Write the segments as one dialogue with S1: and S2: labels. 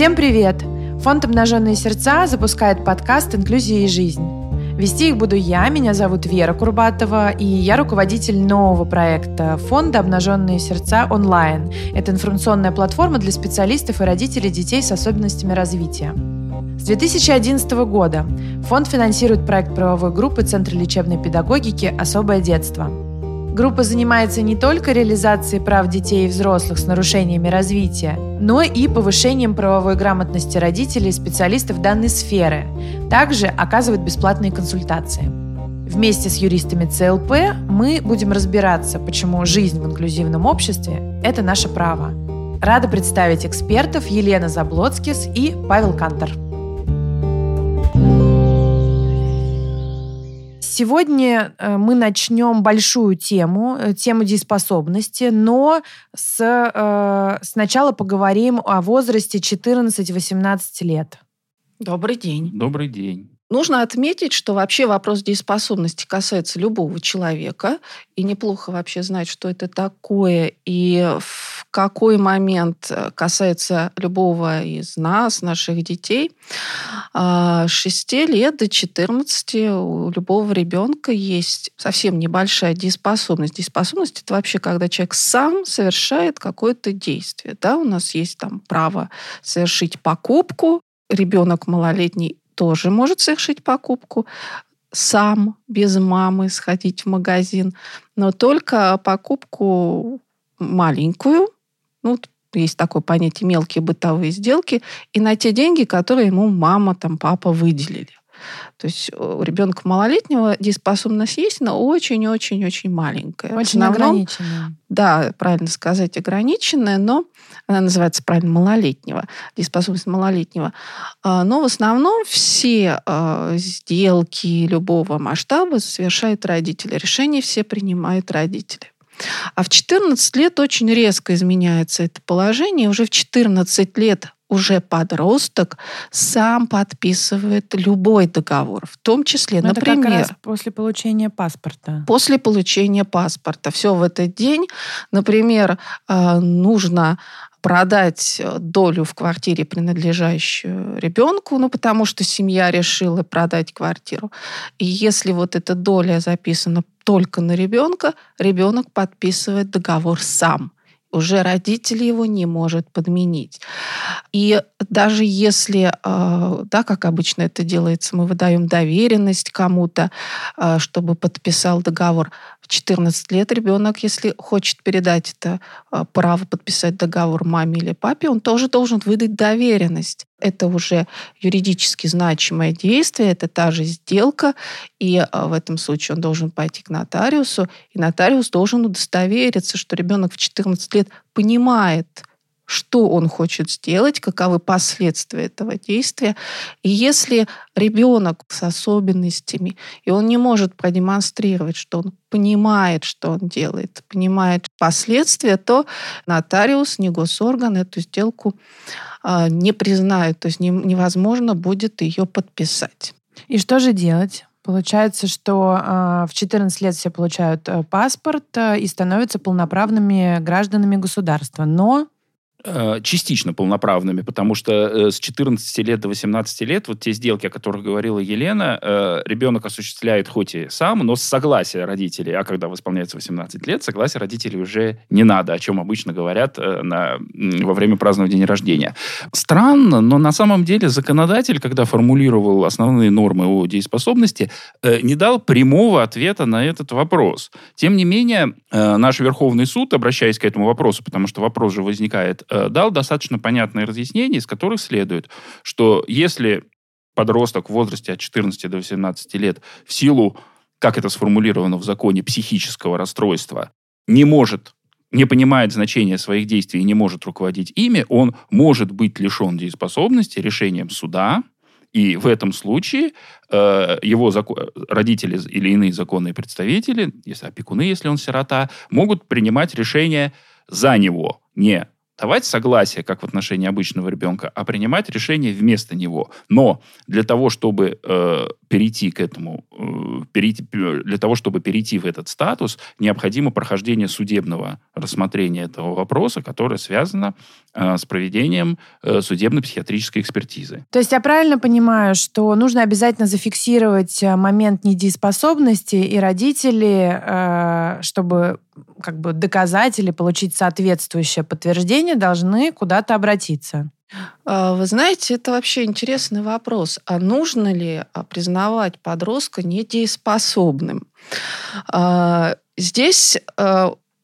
S1: Всем привет! Фонд «Обнаженные сердца» запускает подкаст «Инклюзия и жизнь». Вести их буду я, меня зовут Вера Курбатова, и я руководитель нового проекта фонда «Обнаженные сердца онлайн». Это информационная платформа для специалистов и родителей детей с особенностями развития. С 2011 года фонд финансирует проект правовой группы Центра лечебной педагогики «Особое детство». Группа занимается не только реализацией прав детей и взрослых с нарушениями развития, но и повышением правовой грамотности родителей и специалистов данной сферы. Также оказывает бесплатные консультации. Вместе с юристами ЦЛП мы будем разбираться, почему жизнь в инклюзивном обществе – это наше право. Рада представить экспертов Елена Заблоцкис и Павел Кантор. Сегодня э, мы начнем большую тему, э, тему дееспособности, но с, э, сначала поговорим о возрасте 14-18 лет.
S2: Добрый день.
S3: Добрый день.
S2: Нужно отметить, что вообще вопрос дееспособности касается любого человека, и неплохо вообще знать, что это такое, и в какой момент э, касается любого из нас, наших детей. А, с 6 лет до 14 у любого ребенка есть совсем небольшая дееспособность. Дееспособность – это вообще когда человек сам совершает какое-то действие. Да? У нас есть там право совершить покупку, ребенок малолетний тоже может совершить покупку сам, без мамы, сходить в магазин, но только покупку маленькую, ну, есть такое понятие мелкие бытовые сделки, и на те деньги, которые ему мама, там, папа выделили. То есть у ребенка малолетнего дееспособность есть, но очень-очень-очень маленькая.
S1: Очень основном, ограниченная.
S2: Да, правильно сказать, ограниченная, но она называется правильно малолетнего, дееспособность малолетнего. А, но в основном все а, сделки любого масштаба совершают родители. Решения все принимают родители. А в 14 лет очень резко изменяется это положение. Уже в 14 лет уже подросток сам подписывает любой договор, в том числе,
S1: Но
S2: например,
S1: это как раз после получения паспорта.
S2: После получения паспорта. Все в этот день, например, а, нужно продать долю в квартире, принадлежащую ребенку, ну, потому что семья решила продать квартиру. И если вот эта доля записана только на ребенка, ребенок подписывает договор сам уже родитель его не может подменить. И даже если, э, да, как обычно это делается, мы выдаем доверенность кому-то, э, чтобы подписал договор, 14 лет ребенок, если хочет передать это а, право подписать договор маме или папе, он тоже должен выдать доверенность. Это уже юридически значимое действие, это та же сделка, и а, в этом случае он должен пойти к нотариусу, и нотариус должен удостовериться, что ребенок в 14 лет понимает, что он хочет сделать, каковы последствия этого действия. И если ребенок с особенностями, и он не может продемонстрировать, что он понимает, что он делает, понимает последствия, то нотариус, не госорган эту сделку э, не признает, то есть не, невозможно будет ее подписать.
S1: И что же делать? Получается, что э, в 14 лет все получают э, паспорт э, и становятся полноправными гражданами государства. Но
S3: частично полноправными, потому что э, с 14 лет до 18 лет вот те сделки, о которых говорила Елена, э, ребенок осуществляет хоть и сам, но с согласия родителей, а когда исполняется 18 лет, согласия родителей уже не надо, о чем обычно говорят на, во время празднования дня рождения. Странно, но на самом деле законодатель, когда формулировал основные нормы о дееспособности, не дал прямого ответа на этот вопрос. Тем не менее, наш Верховный суд, обращаясь к этому вопросу, потому что вопрос же возникает Э, дал достаточно понятное разъяснение, из которых следует, что если подросток в возрасте от 14 до 18 лет в силу, как это сформулировано в законе, психического расстройства, не может не понимает значения своих действий и не может руководить ими, он может быть лишен дееспособности решением суда, и в этом случае э, его зако- родители или иные законные представители, если опекуны, если он сирота, могут принимать решения за него, не давать согласие, как в отношении обычного ребенка, а принимать решение вместо него. Но для того, чтобы э, перейти к этому, э, перейти, для того, чтобы перейти в этот статус, необходимо прохождение судебного рассмотрения этого вопроса, которое связано э, с проведением э, судебно-психиатрической экспертизы.
S1: То есть я правильно понимаю, что нужно обязательно зафиксировать э, момент недееспособности, и родители, э, чтобы как бы доказать или получить соответствующее подтверждение, должны куда-то обратиться.
S2: А, вы знаете, это вообще интересный вопрос. А нужно ли а, признавать подростка недееспособным? А, здесь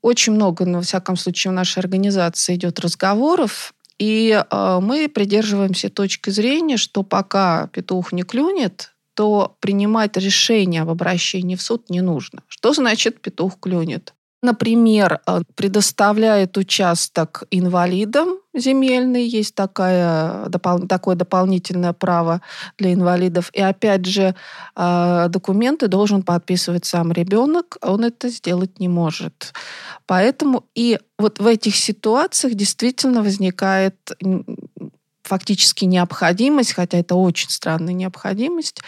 S2: очень много, ну, во всяком случае, в нашей организации идет разговоров, и мы придерживаемся точки зрения, что пока петух не клюнет, то принимать решение об обращении в суд не нужно. Что значит петух клюнет? Например, э, предоставляет участок инвалидам земельный, есть такая, такое дополнительное право для инвалидов. И опять же, э, документы должен подписывать сам ребенок, он это сделать не может. Поэтому и вот в этих ситуациях действительно возникает фактически необходимость, хотя это очень странная необходимость,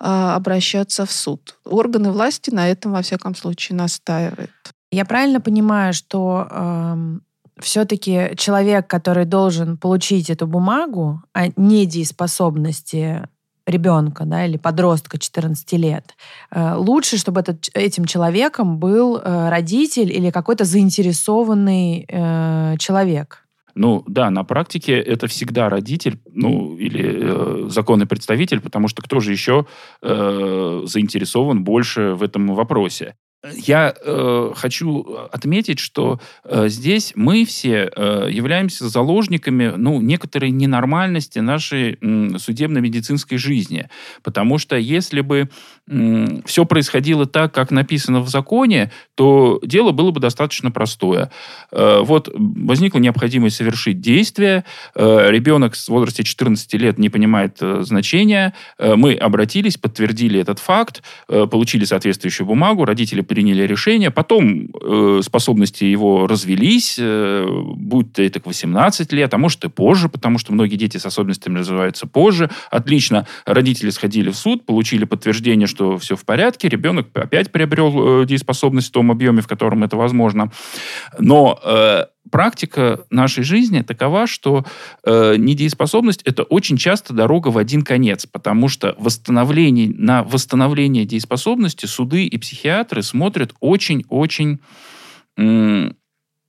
S2: э, обращаться в суд. Органы власти на этом, во всяком случае, настаивают.
S1: Я правильно понимаю, что э, все-таки человек, который должен получить эту бумагу о недееспособности ребенка да, или подростка 14 лет, э, лучше, чтобы этот, этим человеком был э, родитель или какой-то заинтересованный э, человек.
S3: Ну да, на практике это всегда родитель, ну или э, законный представитель, потому что кто же еще э, заинтересован больше в этом вопросе? Я э, хочу отметить, что э, здесь мы все э, являемся заложниками ну, некоторой ненормальности нашей э, судебно-медицинской жизни. Потому что если бы э, все происходило так, как написано в законе, то дело было бы достаточно простое. Э, вот возникла необходимость совершить действие, э, ребенок в возрасте 14 лет не понимает э, значения, э, мы обратились, подтвердили этот факт, э, получили соответствующую бумагу, родители приняли решение, потом э, способности его развелись, э, будь это к 18 лет, а может и позже, потому что многие дети с особенностями развиваются позже. Отлично, родители сходили в суд, получили подтверждение, что все в порядке, ребенок опять приобрел э, дееспособность в том объеме, в котором это возможно. Но э, практика нашей жизни такова, что э, недееспособность это очень часто дорога в один конец, потому что восстановление, на восстановление дееспособности суды и психиатры смотрят очень-очень э,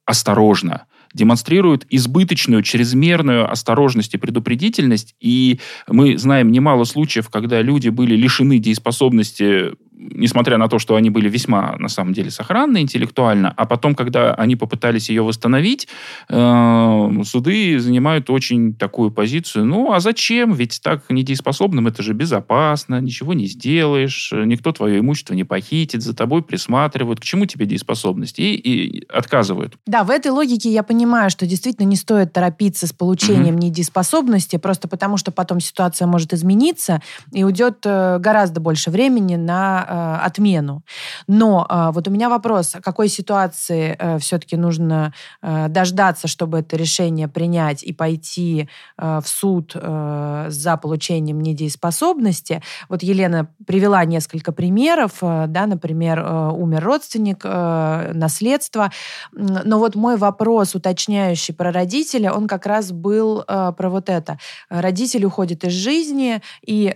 S3: осторожно демонстрируют избыточную, чрезмерную осторожность и предупредительность. И мы знаем немало случаев, когда люди были лишены дееспособности несмотря на то, что они были весьма, на самом деле, сохранны интеллектуально, а потом, когда они попытались ее восстановить, э, суды занимают очень такую позицию, ну, а зачем? Ведь так недееспособным это же безопасно, ничего не сделаешь, никто твое имущество не похитит, за тобой присматривают, к чему тебе дееспособность? И, и отказывают.
S1: Да, в этой логике я понимаю, что действительно не стоит торопиться с получением угу. недееспособности, просто потому что потом ситуация может измениться, и уйдет э, гораздо больше времени на Э, отмену. Но э, вот у меня вопрос, в какой ситуации э, все-таки нужно дождаться, чтобы это решение принять и пойти в суд за получением недееспособности? Вот Елена привела несколько примеров, да, например, умер родственник, наследство. Но вот мой вопрос, уточняющий про родителя, он как раз был про вот это. Родитель уходит из жизни, и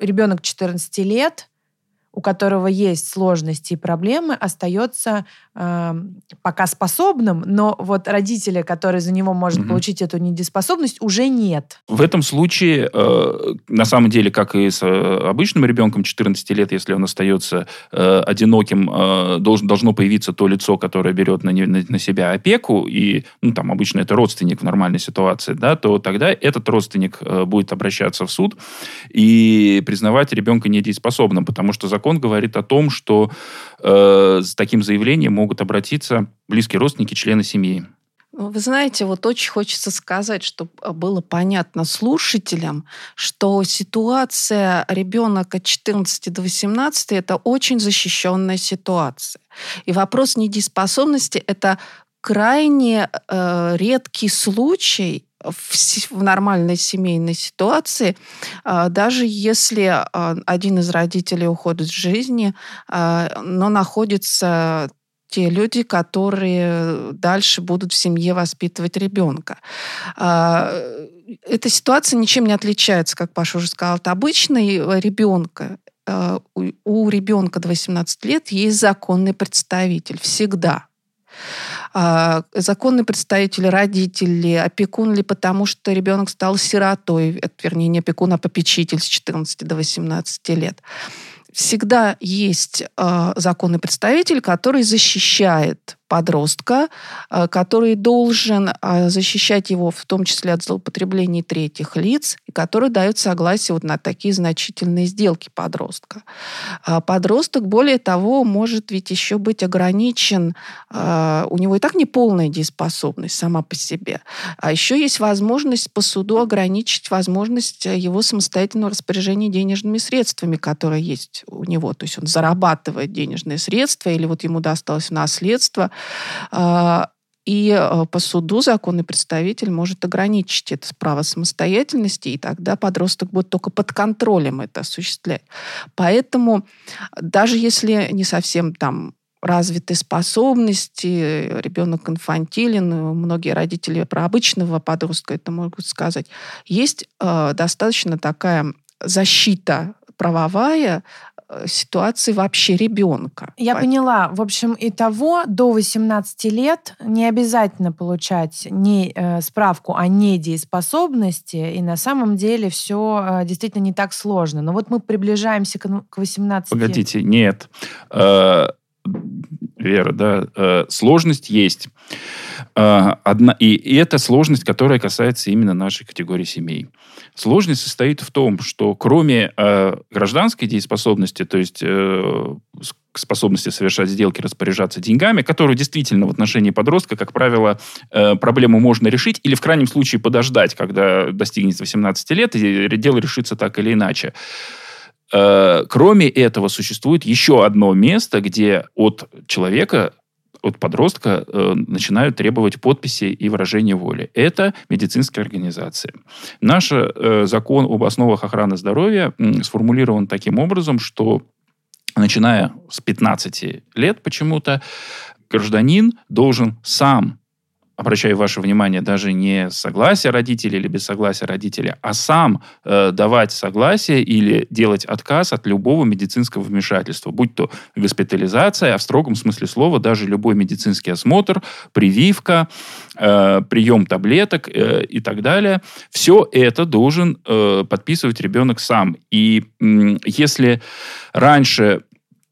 S1: ребенок 14 лет, у которого есть сложности и проблемы, остается э, пока способным, но вот родителя, который за него может угу. получить эту недееспособность, уже нет.
S3: В этом случае, э, на самом деле, как и с э, обычным ребенком 14 лет, если он остается э, одиноким, э, должен, должно появиться то лицо, которое берет на, на, на себя опеку, и, ну, там, обычно это родственник в нормальной ситуации, да, то тогда этот родственник э, будет обращаться в суд и признавать ребенка недееспособным, потому что закон говорит о том, что э, с таким заявлением могут обратиться близкие родственники, члены семьи.
S2: Вы знаете, вот очень хочется сказать, чтобы было понятно слушателям, что ситуация ребенка от 14 до 18 – это очень защищенная ситуация. И вопрос недееспособности – это крайне э, редкий случай в, в нормальной семейной ситуации, э, даже если э, один из родителей уходит с жизни, э, но находится те люди, которые дальше будут в семье воспитывать ребенка. А, эта ситуация ничем не отличается, как Паша уже сказал, от обычной ребенка. А, у ребенка до 18 лет есть законный представитель всегда. А, законный представитель, родители, опекун ли потому, что ребенок стал сиротой, вернее, не опекун, а попечитель с 14 до 18 лет. Всегда есть э, законный представитель, который защищает подростка, э, который должен э, защищать его в том числе от злоупотреблений третьих лиц, и который дает согласие вот на такие значительные сделки подростка. А подросток, более того, может ведь еще быть ограничен, э, у него и так неполная дееспособность сама по себе, а еще есть возможность по суду ограничить возможность его самостоятельного распоряжения денежными средствами, которые есть у него. То есть он зарабатывает денежные средства, или вот ему досталось наследство, а, и э, по суду законный представитель может ограничить это право самостоятельности, и тогда подросток будет только под контролем это осуществлять. Поэтому даже если не совсем там развиты способности, ребенок инфантилен, многие родители про обычного подростка это могут сказать, есть э, достаточно такая защита правовая ситуации вообще ребенка.
S1: Я поняла. В общем, и того до 18 лет не обязательно получать не, э, справку о недееспособности, и на самом деле все э, действительно не так сложно. Но вот мы приближаемся к, к 18
S3: Погодите, нет. Э, Вера, да, э, сложность есть. Э, одна, и, это сложность, которая касается именно нашей категории семей. Сложность состоит в том, что кроме э, гражданской дееспособности, то есть способности совершать сделки, распоряжаться деньгами, которую действительно в отношении подростка, как правило, проблему можно решить или в крайнем случае подождать, когда достигнет 18 лет, и дело решится так или иначе. Э, кроме этого, существует еще одно место, где от человека от подростка э, начинают требовать подписи и выражения воли. Это медицинские организации. Наш э, закон об основах охраны здоровья э, сформулирован таким образом, что начиная с 15 лет почему-то гражданин должен сам обращаю ваше внимание, даже не согласие родителей или без согласия родителя, а сам э, давать согласие или делать отказ от любого медицинского вмешательства, будь то госпитализация, а в строгом смысле слова даже любой медицинский осмотр, прививка, э, прием таблеток э, и так далее. Все это должен э, подписывать ребенок сам. И э, если раньше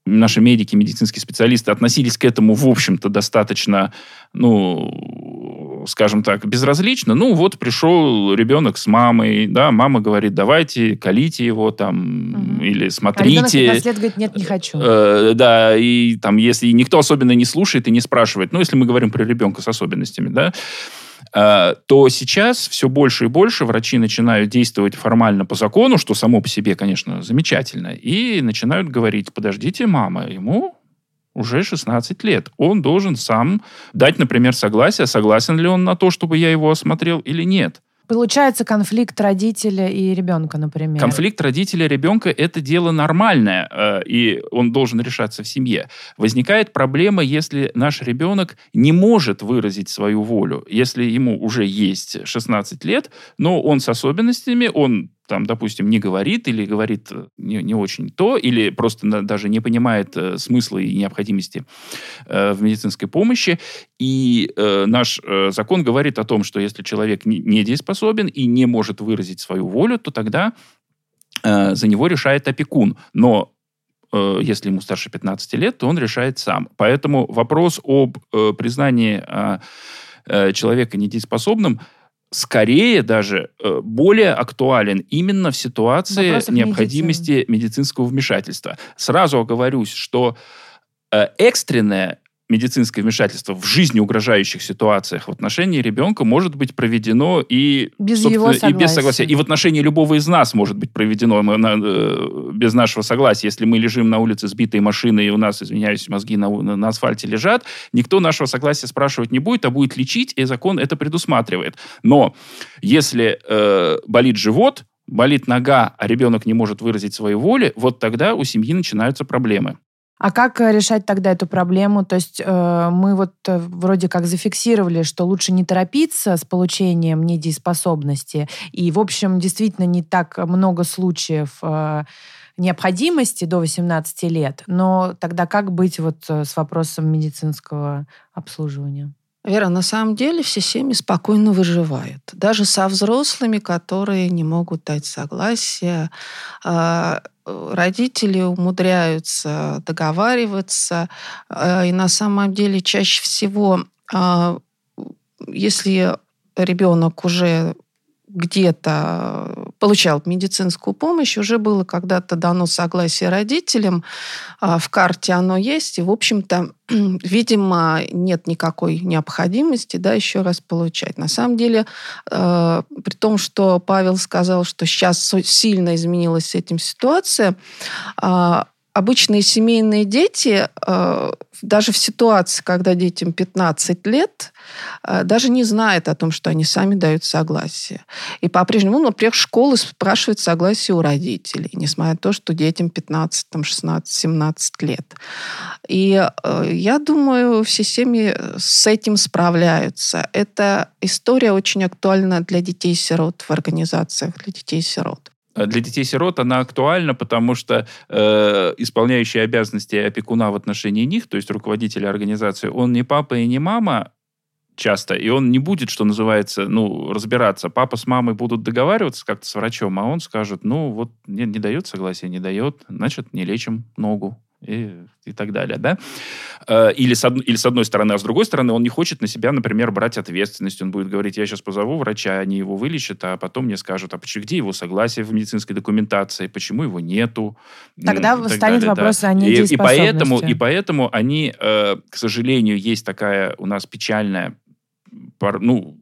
S3: наши медики, медицинские специалисты относились к этому, в общем-то, достаточно, ну, скажем так, безразлично. Ну, вот пришел ребенок с мамой, да, мама говорит, давайте, колите его там, угу. или смотрите.
S1: А ребенок говорит, нет, не хочу.
S3: Э, да, и там, если никто особенно не слушает и не спрашивает, ну, если мы говорим про ребенка с особенностями, да, Э, то сейчас все больше и больше врачи начинают действовать формально по закону, что само по себе, конечно, замечательно, и начинают говорить, подождите, мама, ему уже 16 лет. Он должен сам дать, например, согласие, согласен ли он на то, чтобы я его осмотрел или нет.
S1: Получается конфликт родителя и ребенка, например.
S3: Конфликт родителя и ребенка – это дело нормальное, э, и он должен решаться в семье. Возникает проблема, если наш ребенок не может выразить свою волю. Если ему уже есть 16 лет, но он с особенностями, он там, допустим, не говорит или говорит э, не, не очень то, или просто даже не понимает э, смысла и необходимости э, в медицинской помощи. И э, наш э, закон говорит о том, что если человек не, недееспособен и не может выразить свою волю, то тогда э, за него решает опекун. Но э, если ему старше 15 лет, то он решает сам. Поэтому вопрос об э, признании э, э человека недееспособным – скорее даже э, более актуален именно в ситуации Вопросов необходимости медицины. медицинского вмешательства. Сразу оговорюсь, что э, экстренное медицинское вмешательство в жизни угрожающих ситуациях в отношении ребенка может быть проведено и
S1: без, его согласия.
S3: и без согласия. И в отношении любого из нас может быть проведено мы, на, э, без нашего согласия. Если мы лежим на улице сбитой машиной, и у нас, извиняюсь, мозги на, на, на асфальте лежат, никто нашего согласия спрашивать не будет, а будет лечить, и закон это предусматривает. Но если э, болит живот, болит нога, а ребенок не может выразить свою волю, вот тогда у семьи начинаются проблемы.
S1: А как э, решать тогда эту проблему? То есть э, мы вот э, вроде как зафиксировали, что лучше не торопиться с получением недееспособности. И, в общем, действительно не так много случаев э, необходимости до 18 лет. Но тогда как быть вот э, с вопросом медицинского обслуживания?
S2: Вера, на самом деле все семьи спокойно выживают. Даже со взрослыми, которые не могут дать согласие. А, родители умудряются договариваться. А, и на самом деле чаще всего, а, если ребенок уже где-то получал медицинскую помощь, уже было когда-то дано согласие родителям, а, в карте оно есть, и, в общем-то, видимо, нет никакой необходимости, да, еще раз получать. На самом деле, э, при том, что Павел сказал, что сейчас сильно изменилась с этим ситуация, э, обычные семейные дети, э, даже в ситуации, когда детям 15 лет, э, даже не знают о том, что они сами дают согласие. И по-прежнему, например, школы спрашивают согласие у родителей, несмотря на то, что детям 15, там, 16, 17 лет. И э, я думаю, все семьи с этим справляются. Эта история очень актуальна для детей-сирот в организациях для детей-сирот.
S3: Э, для детей-сирот она актуальна, потому что э, исполняющий обязанности опекуна в отношении них, то есть руководителя организации, он не папа и не мама часто, и он не будет, что называется, ну, разбираться. Папа с мамой будут договариваться как-то с врачом, а он скажет, ну, вот не, не дает согласия, не дает, значит, не лечим ногу и, и так далее, да? Э, или с, од... или с одной стороны, а с другой стороны, он не хочет на себя, например, брать ответственность. Он будет говорить, я сейчас позову врача, они его вылечат, а потом мне скажут, а почему, где его согласие в медицинской документации, почему его нету?
S1: Тогда
S3: ну,
S1: станет далее, вопрос
S3: да.
S1: о недееспособности.
S3: И, и, поэтому, и поэтому они, э, к сожалению, есть такая у нас печальная, ну,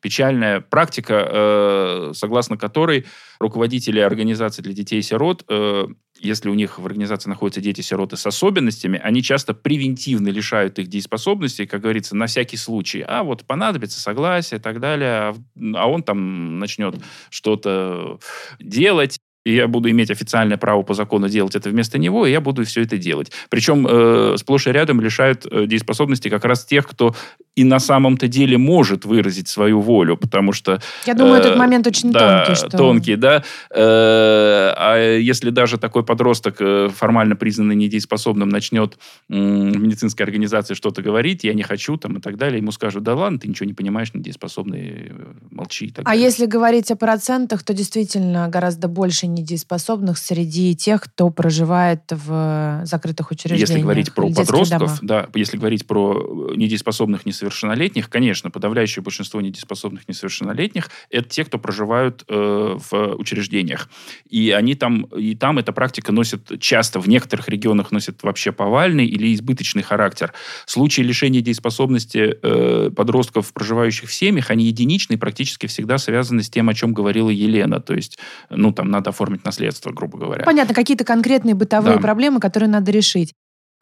S3: печальная практика, э, согласно которой руководители организации для детей-сирот, э, если у них в организации находятся дети-сироты с особенностями, они часто превентивно лишают их дееспособности, как говорится, на всякий случай. А вот понадобится согласие и так далее, а, а он там начнет что-то делать, и я буду иметь официальное право по закону делать это вместо него, и я буду все это делать. Причем э, сплошь и рядом лишают э, дееспособности как раз тех, кто и на самом-то деле может выразить свою волю, потому что...
S1: Я думаю, э, этот момент очень
S3: да,
S1: тонкий. Что...
S3: Тонкий, да. Э, а если даже такой подросток, э, формально признанный недееспособным, начнет э, в медицинской организации что-то говорить, я не хочу, там, и так далее, ему скажут, да ладно, ты ничего не понимаешь, недееспособный, э, молчи. И так
S1: а
S3: далее.
S1: если говорить о процентах, то действительно гораздо больше недееспособных среди тех, кто проживает в закрытых учреждениях.
S3: Если говорить про подростков, да, если говорить про недееспособных несовершеннолетних, конечно, подавляющее большинство недееспособных несовершеннолетних это те, кто проживают э, в учреждениях. И они там, и там эта практика носит часто, в некоторых регионах носит вообще повальный или избыточный характер. Случаи лишения дееспособности э, подростков, проживающих в семьях, они единичные, практически всегда связаны с тем, о чем говорила Елена. То есть, ну, там надо оформить оформить наследство, грубо говоря.
S1: Понятно, какие-то конкретные бытовые да. проблемы, которые надо решить.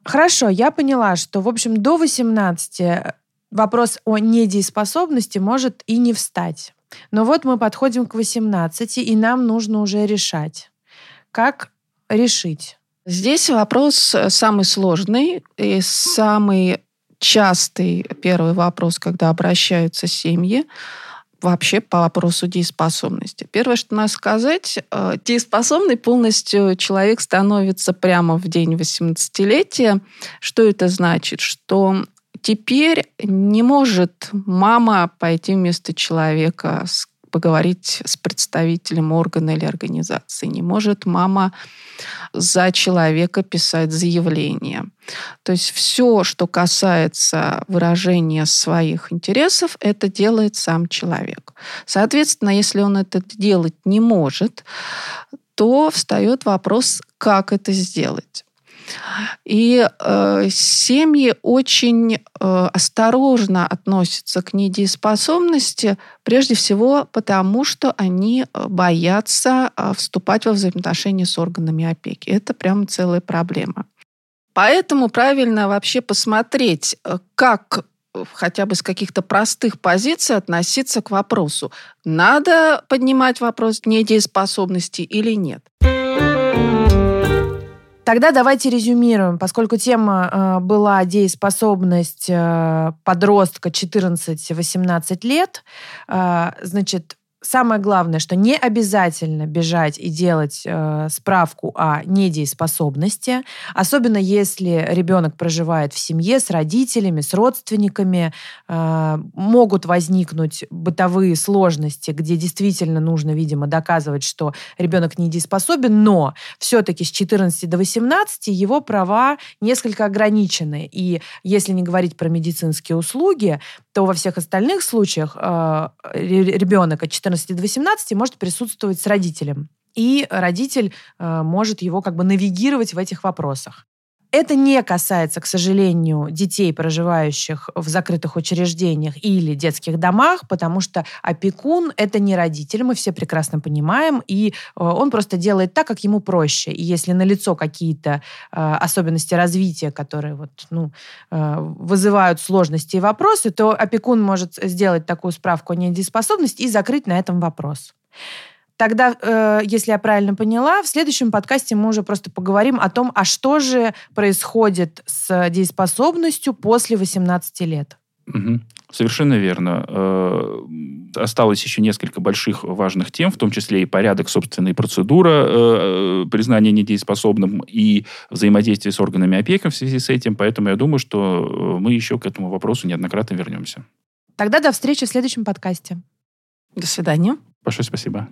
S1: Хорошо, я поняла, что, в общем, до 18 вопрос о недееспособности может и не встать. Но вот мы подходим к 18, и нам нужно уже решать. Как решить?
S2: Здесь вопрос э, самый сложный и самый частый первый вопрос, когда обращаются семьи вообще по вопросу дееспособности. Первое, что надо сказать, э, дееспособный полностью человек становится прямо в день 18-летия. Что это значит? Что теперь не может мама пойти вместо человека поговорить с представителем органа или организации. Не может мама за человека писать заявление. То есть все, что касается выражения своих интересов, это делает сам человек. Соответственно, если он это делать не может, то встает вопрос, как это сделать. И э, семьи очень э, осторожно относятся к недееспособности, прежде всего потому, что они э, боятся э, вступать во взаимоотношения с органами опеки. Это прям целая проблема. Поэтому правильно вообще посмотреть, э, как хотя бы с каких-то простых позиций относиться к вопросу, надо поднимать вопрос недееспособности или нет.
S1: Тогда давайте резюмируем, поскольку тема э, была дееспособность э, подростка 14-18 лет, э, значит, самое главное, что не обязательно бежать и делать э, справку о недееспособности, особенно если ребенок проживает в семье с родителями, с родственниками, э, могут возникнуть бытовые сложности, где действительно нужно, видимо, доказывать, что ребенок недееспособен, но все-таки с 14 до 18 его права несколько ограничены. И если не говорить про медицинские услуги, то во всех остальных случаях э, ребенок от 14 до 18 может присутствовать с родителем. И родитель э, может его как бы навигировать в этих вопросах. Это не касается, к сожалению, детей, проживающих в закрытых учреждениях или детских домах, потому что опекун – это не родитель, мы все прекрасно понимаем, и э, он просто делает так, как ему проще. И если налицо какие-то э, особенности развития, которые вот, ну, э, вызывают сложности и вопросы, то опекун может сделать такую справку о недееспособности и закрыть на этом вопрос. Тогда, э, если я правильно поняла, в следующем подкасте мы уже просто поговорим о том, а что же происходит с дееспособностью после 18 лет.
S3: Угу. Совершенно верно. Э, осталось еще несколько больших важных тем, в том числе и порядок, собственно, и процедура э, признания недееспособным и взаимодействие с органами опеки в связи с этим. Поэтому я думаю, что мы еще к этому вопросу неоднократно вернемся.
S1: Тогда до встречи в следующем подкасте.
S2: До свидания.
S3: Большое спасибо.